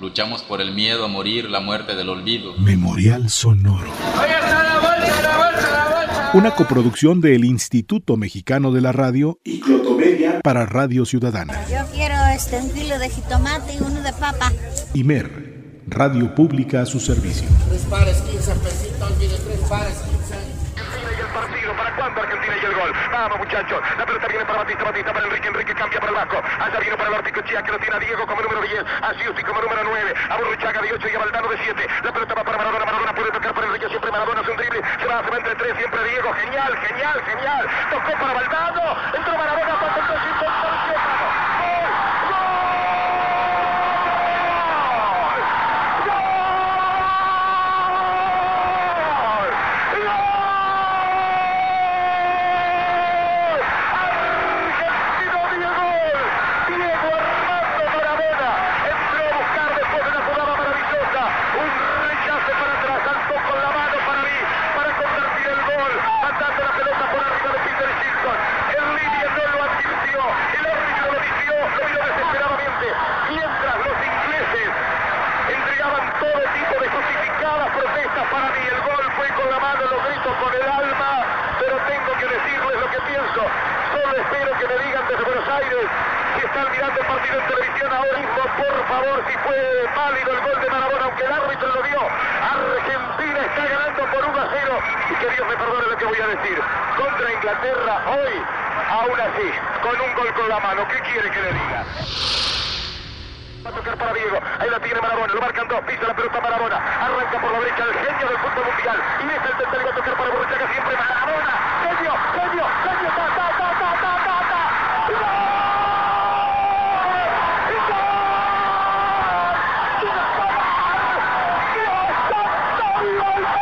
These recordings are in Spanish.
Luchamos por el miedo a morir, la muerte del olvido. Memorial Sonoro. Una coproducción del Instituto Mexicano de la Radio y Clotomedia para Radio Ciudadana. Yo quiero este, un kilo de jitomate y uno de papa. Imer, Radio Pública a su servicio. Tres pares, 15 pesitos, mire, tres pares, 15. Y el partido. ¿Para cuándo Argentina y el gol? Vamos, muchachos. La pelota viene para Batista, Batista para Enrique, Enrique cambia para el Vasco. Allá vino para el Chía que lo tiene a Diego como número 10, a Siusti como número 9, a Burruchaga de 8 y a Valdano de 7. La pelota va para Maradona, Maradona puede tocar para Enrique, siempre Maradona hace un drible, se va, se va entre tres, siempre Diego. Genial, genial, genial. Tocó para Valdano, entró Maradona, para el 2 ¡Gol! Argentino Diego, Diego Armando Maradona entró a buscar después de una jugada maravillosa, un rechace para atrás, saltó con la mano para mí, para convertir el gol, mandando la pelota por arriba de Peter Shilton, el línea no lo advirtió, el árbitro lo vistió, lo vio desesperadamente, mientras los ingleses entregaban todo tipo de justificadas protestas para mí, el gol fue con la grito con el alma, pero tengo que decirles lo que pienso, solo espero que me digan desde Buenos Aires si están mirando el partido en televisión ahora mismo, por favor, si fue válido el gol de Maradona, aunque el árbitro lo vio, Argentina está ganando por 1 a 0, y que Dios me perdone lo que voy a decir, contra Inglaterra hoy, aún así, con un gol con la mano, ¿qué quiere que le diga? Va a tocar para Diego. Ahí la tiene Marabona. Lo marcan dos. Pisa la pelota Marabona. Arranca por la derecha el genio del fútbol mundial. Y es el tercero. Va a tocar para Borruchaga siempre. Marabona. Genio, genio. Ta, ta, ta, ta, ta, ta, ta. ¡Gol! ¡Gol! ¡Dios santo! ¡Gol! ¡Gol!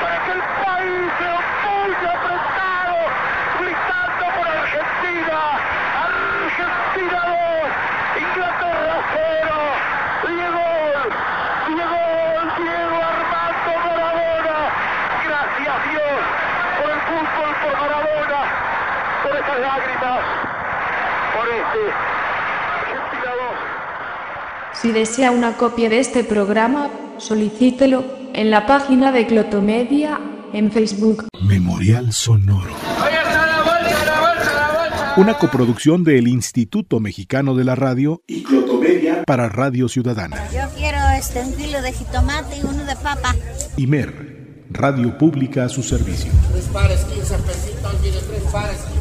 para que el país se opulle apretado, gritando por Argentina. Argentina 2, Inglaterra 0. Diego, Diego, Diego Armando Maradona. Gracias Dios por Maradona, por estas lágrimas, por este Argentina 2. Si desea una copia de este programa, solicítelo en la página de Clotomedia en Facebook. Memorial Sonoro. Una coproducción del Instituto Mexicano de la Radio y Clotomedia para Radio Ciudadana. Yo quiero este, un kilo de jitomate y uno de papa. Imer, Radio Pública a su servicio. Tres pares, 15 pesitos, mire, tres pares, 15.